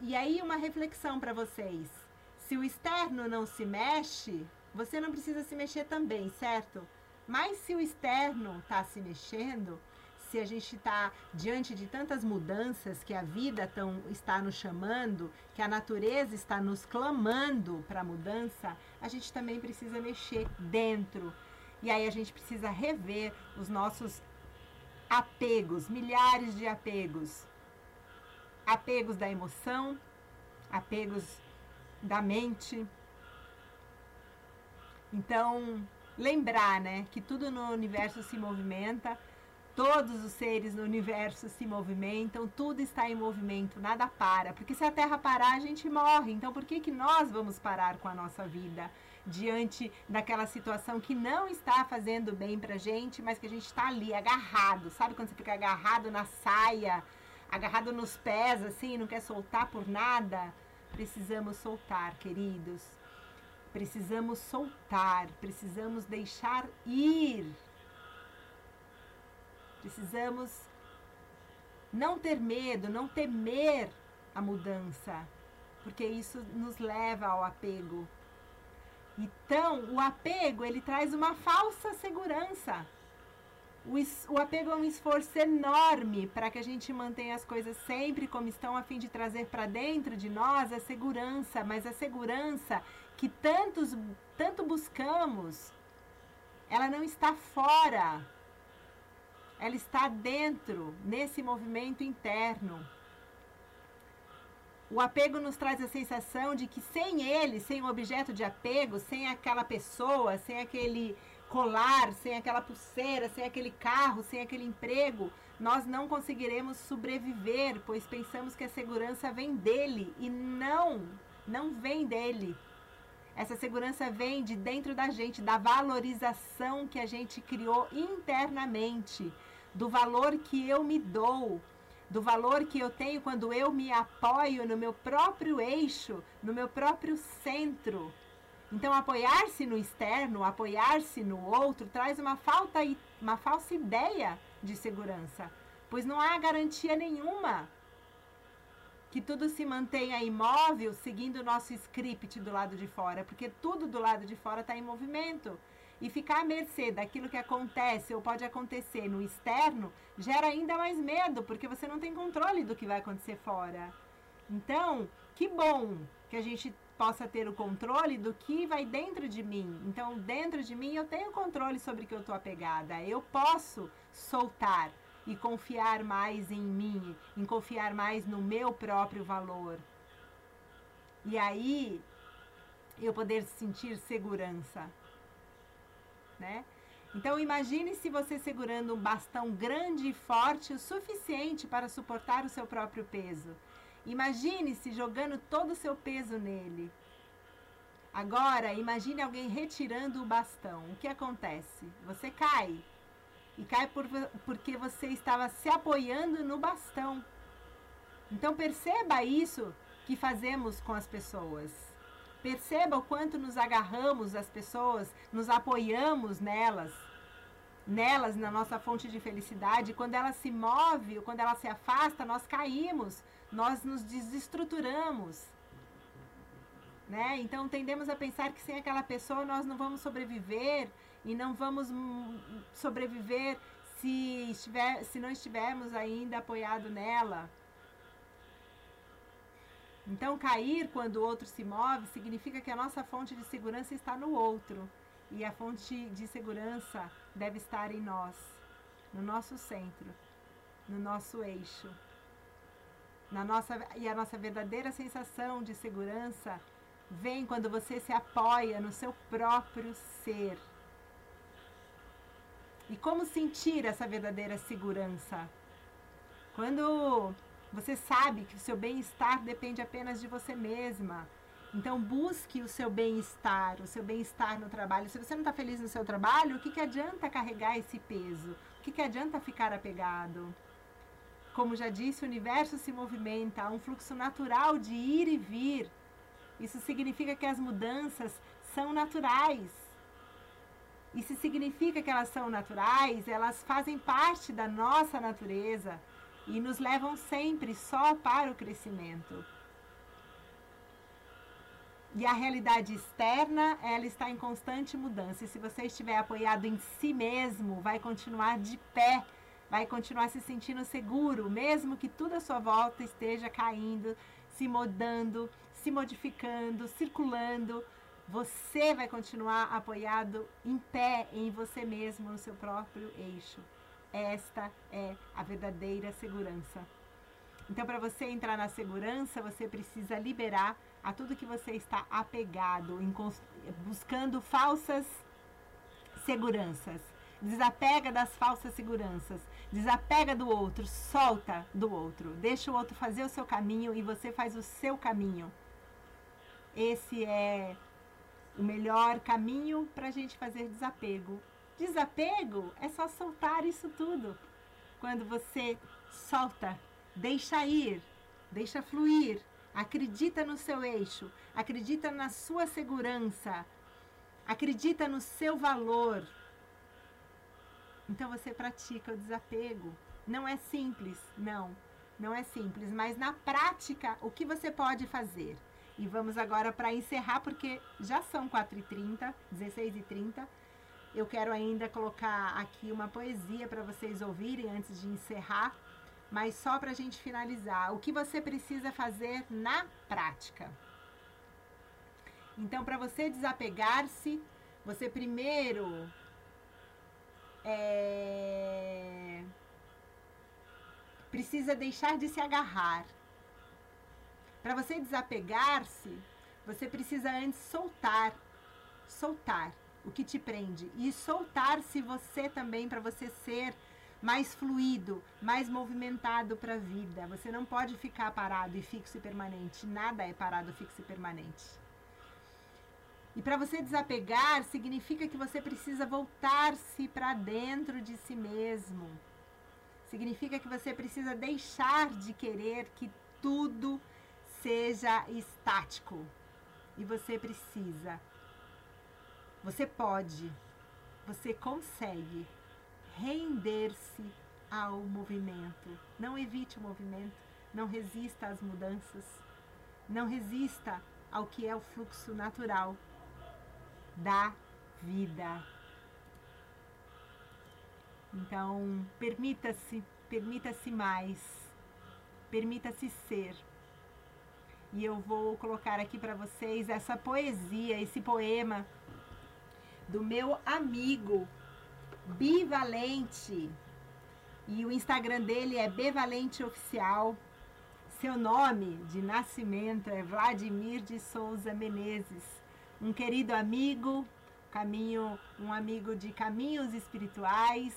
E aí, uma reflexão para vocês. Se o externo não se mexe, você não precisa se mexer também, certo? Mas se o externo está se mexendo, se a gente está diante de tantas mudanças que a vida tão, está nos chamando, que a natureza está nos clamando para mudança, a gente também precisa mexer dentro. E aí a gente precisa rever os nossos apegos, milhares de apegos. Apegos da emoção, apegos da mente. Então, lembrar, né, que tudo no universo se movimenta, todos os seres no universo se movimentam, tudo está em movimento, nada para. Porque se a Terra parar, a gente morre. Então, por que, que nós vamos parar com a nossa vida diante daquela situação que não está fazendo bem pra gente, mas que a gente está ali agarrado? Sabe quando você fica agarrado na saia, agarrado nos pés, assim, não quer soltar por nada? Precisamos soltar, queridos. Precisamos soltar, precisamos deixar ir. Precisamos não ter medo, não temer a mudança, porque isso nos leva ao apego. Então, o apego, ele traz uma falsa segurança. O, o apego é um esforço enorme para que a gente mantenha as coisas sempre como estão, a fim de trazer para dentro de nós a segurança, mas a segurança que tantos, tanto buscamos, ela não está fora, ela está dentro, nesse movimento interno. O apego nos traz a sensação de que sem ele, sem o objeto de apego, sem aquela pessoa, sem aquele colar, sem aquela pulseira, sem aquele carro, sem aquele emprego, nós não conseguiremos sobreviver, pois pensamos que a segurança vem dele e não, não vem dele. Essa segurança vem de dentro da gente, da valorização que a gente criou internamente, do valor que eu me dou, do valor que eu tenho quando eu me apoio no meu próprio eixo, no meu próprio centro. Então, apoiar-se no externo, apoiar-se no outro, traz uma, falta, uma falsa ideia de segurança, pois não há garantia nenhuma que tudo se mantenha imóvel seguindo o nosso script do lado de fora, porque tudo do lado de fora está em movimento. E ficar à mercê daquilo que acontece ou pode acontecer no externo gera ainda mais medo, porque você não tem controle do que vai acontecer fora. Então, que bom que a gente possa ter o controle do que vai dentro de mim. Então, dentro de mim eu tenho controle sobre o que eu estou apegada. Eu posso soltar e confiar mais em mim, em confiar mais no meu próprio valor. E aí eu poder sentir segurança, né? Então imagine se você segurando um bastão grande e forte o suficiente para suportar o seu próprio peso. Imagine-se jogando todo o seu peso nele. Agora, imagine alguém retirando o bastão. O que acontece? Você cai. E cai por, porque você estava se apoiando no bastão. Então perceba isso que fazemos com as pessoas. Perceba o quanto nos agarramos às pessoas, nos apoiamos nelas, nelas na nossa fonte de felicidade. Quando ela se move, ou quando ela se afasta, nós caímos, nós nos desestruturamos. Né? Então tendemos a pensar que sem aquela pessoa nós não vamos sobreviver e não vamos hum, sobreviver se, estiver, se não estivermos ainda apoiado nela. Então, cair quando o outro se move significa que a nossa fonte de segurança está no outro. E a fonte de segurança deve estar em nós, no nosso centro, no nosso eixo. Na nossa, e a nossa verdadeira sensação de segurança vem quando você se apoia no seu próprio ser. E como sentir essa verdadeira segurança? Quando você sabe que o seu bem-estar depende apenas de você mesma. Então busque o seu bem-estar, o seu bem-estar no trabalho. Se você não está feliz no seu trabalho, o que, que adianta carregar esse peso? O que, que adianta ficar apegado? Como já disse, o universo se movimenta, há um fluxo natural de ir e vir. Isso significa que as mudanças são naturais. E se significa que elas são naturais, elas fazem parte da nossa natureza e nos levam sempre só para o crescimento. E a realidade externa, ela está em constante mudança. E se você estiver apoiado em si mesmo, vai continuar de pé, vai continuar se sentindo seguro, mesmo que tudo à sua volta esteja caindo, se mudando, se modificando, circulando. Você vai continuar apoiado em pé em você mesmo, no seu próprio eixo. Esta é a verdadeira segurança. Então, para você entrar na segurança, você precisa liberar a tudo que você está apegado, buscando falsas seguranças. Desapega das falsas seguranças. Desapega do outro, solta do outro. Deixa o outro fazer o seu caminho e você faz o seu caminho. Esse é o melhor caminho para a gente fazer desapego. Desapego é só soltar isso tudo. Quando você solta, deixa ir, deixa fluir, acredita no seu eixo, acredita na sua segurança, acredita no seu valor. Então você pratica o desapego. Não é simples, não, não é simples, mas na prática, o que você pode fazer? E vamos agora para encerrar, porque já são 4h30, 16h30 eu quero ainda colocar aqui uma poesia para vocês ouvirem antes de encerrar, mas só para a gente finalizar. O que você precisa fazer na prática? Então, para você desapegar-se, você primeiro é, precisa deixar de se agarrar. Para você desapegar-se, você precisa antes soltar. Soltar o que te prende e soltar-se você também para você ser mais fluido, mais movimentado para a vida. Você não pode ficar parado e fixo e permanente. Nada é parado, fixo e permanente. E para você desapegar, significa que você precisa voltar-se para dentro de si mesmo. Significa que você precisa deixar de querer que tudo seja estático. E você precisa você pode, você consegue render-se ao movimento. Não evite o movimento, não resista às mudanças, não resista ao que é o fluxo natural da vida. Então, permita-se, permita-se mais, permita-se ser. E eu vou colocar aqui para vocês essa poesia, esse poema do meu amigo Bivalente. E o Instagram dele é Bevalente Oficial. Seu nome de nascimento é Vladimir de Souza Menezes. Um querido amigo, caminho, um amigo de caminhos espirituais,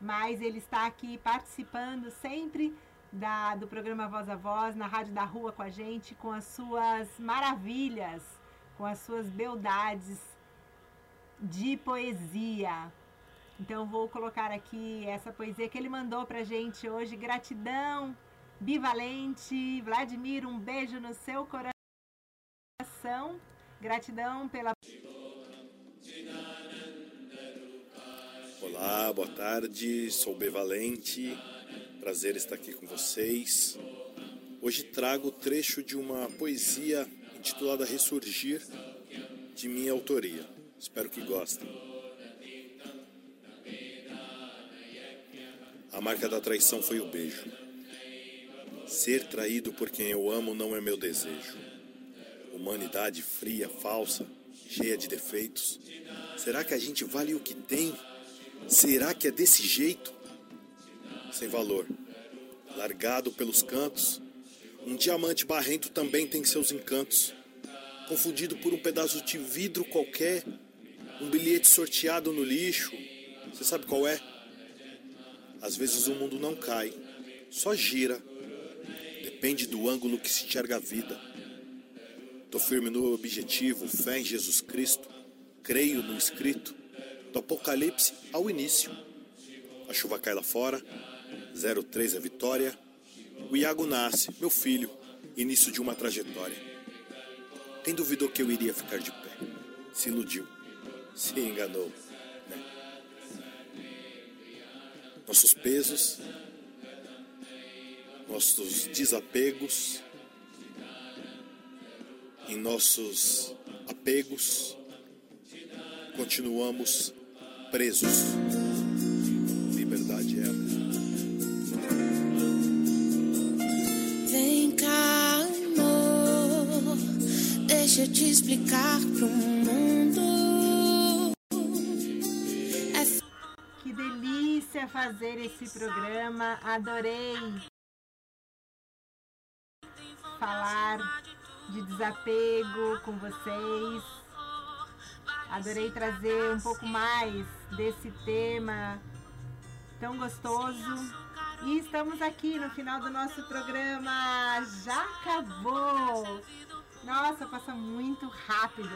mas ele está aqui participando sempre da, do programa Voz a Voz, na Rádio da Rua com a gente, com as suas maravilhas, com as suas beldades de poesia. Então vou colocar aqui essa poesia que ele mandou pra gente hoje. Gratidão, bivalente. Vladimir, um beijo no seu coração. Gratidão pela. Olá, boa tarde. Sou B Valente. Prazer estar aqui com vocês. Hoje trago o trecho de uma poesia intitulada Ressurgir, de minha autoria. Espero que gostem. A marca da traição foi o beijo. Ser traído por quem eu amo não é meu desejo. Humanidade fria, falsa, cheia de defeitos. Será que a gente vale o que tem? Será que é desse jeito? Sem valor, largado pelos cantos, um diamante barrento também tem seus encantos. Confundido por um pedaço de vidro qualquer, um bilhete sorteado no lixo. Você sabe qual é? Às vezes o mundo não cai, só gira. Depende do ângulo que se enxerga a vida. Tô firme no objetivo, fé em Jesus Cristo. Creio no escrito, do Apocalipse ao início. A chuva cai lá fora, 03 é vitória. O Iago nasce, meu filho, início de uma trajetória. Quem duvidou que eu iria ficar de pé? Se iludiu, se enganou. Né? Nossos pesos, nossos desapegos, em nossos apegos, continuamos presos. Liberdade é a Vem cá, amor, deixa eu te explicar pro mundo. Fazer esse programa. Adorei falar de desapego com vocês. Adorei trazer um pouco mais desse tema tão gostoso. E estamos aqui no final do nosso programa. Já acabou! Nossa, passa muito rápido,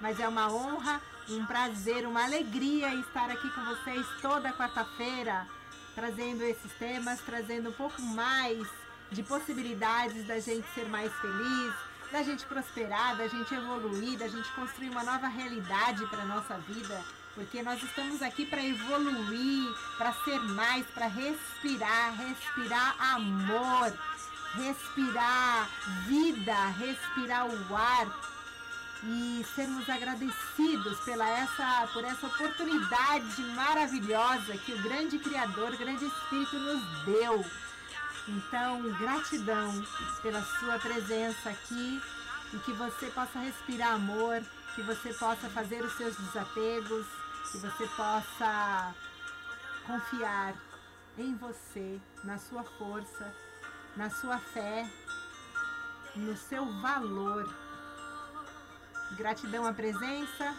mas é uma honra, um prazer, uma alegria estar aqui com vocês toda quarta-feira, trazendo esses temas, trazendo um pouco mais de possibilidades da gente ser mais feliz, da gente prosperar, da gente evoluir, da gente construir uma nova realidade para nossa vida porque nós estamos aqui para evoluir, para ser mais, para respirar, respirar amor, respirar vida, respirar o ar e sermos agradecidos pela essa, por essa oportunidade maravilhosa que o grande Criador, o grande Espírito nos deu. Então, gratidão pela sua presença aqui e que você possa respirar amor, que você possa fazer os seus desapegos, que você possa confiar em você, na sua força, na sua fé, no seu valor. Gratidão à presença.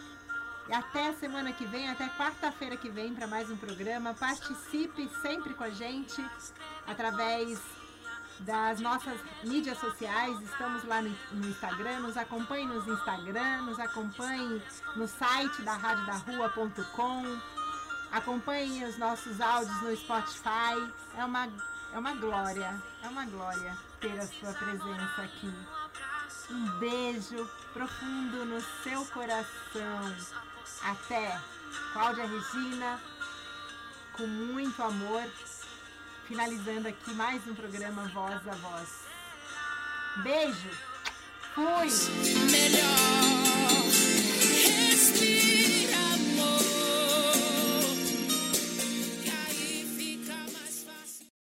E até semana que vem, até quarta-feira que vem para mais um programa. Participe sempre com a gente através das nossas mídias sociais. Estamos lá no, Instagram, nos acompanhe no Instagram, nos acompanhe no site da radiorua.com, acompanhe os nossos áudios no Spotify. É uma, é uma glória, é uma glória ter a sua presença aqui. Um beijo profundo no seu coração. Até Cláudia Regina, com muito amor, finalizando aqui mais um programa Voz a Voz. Beijo! Fui! Melhor respirar.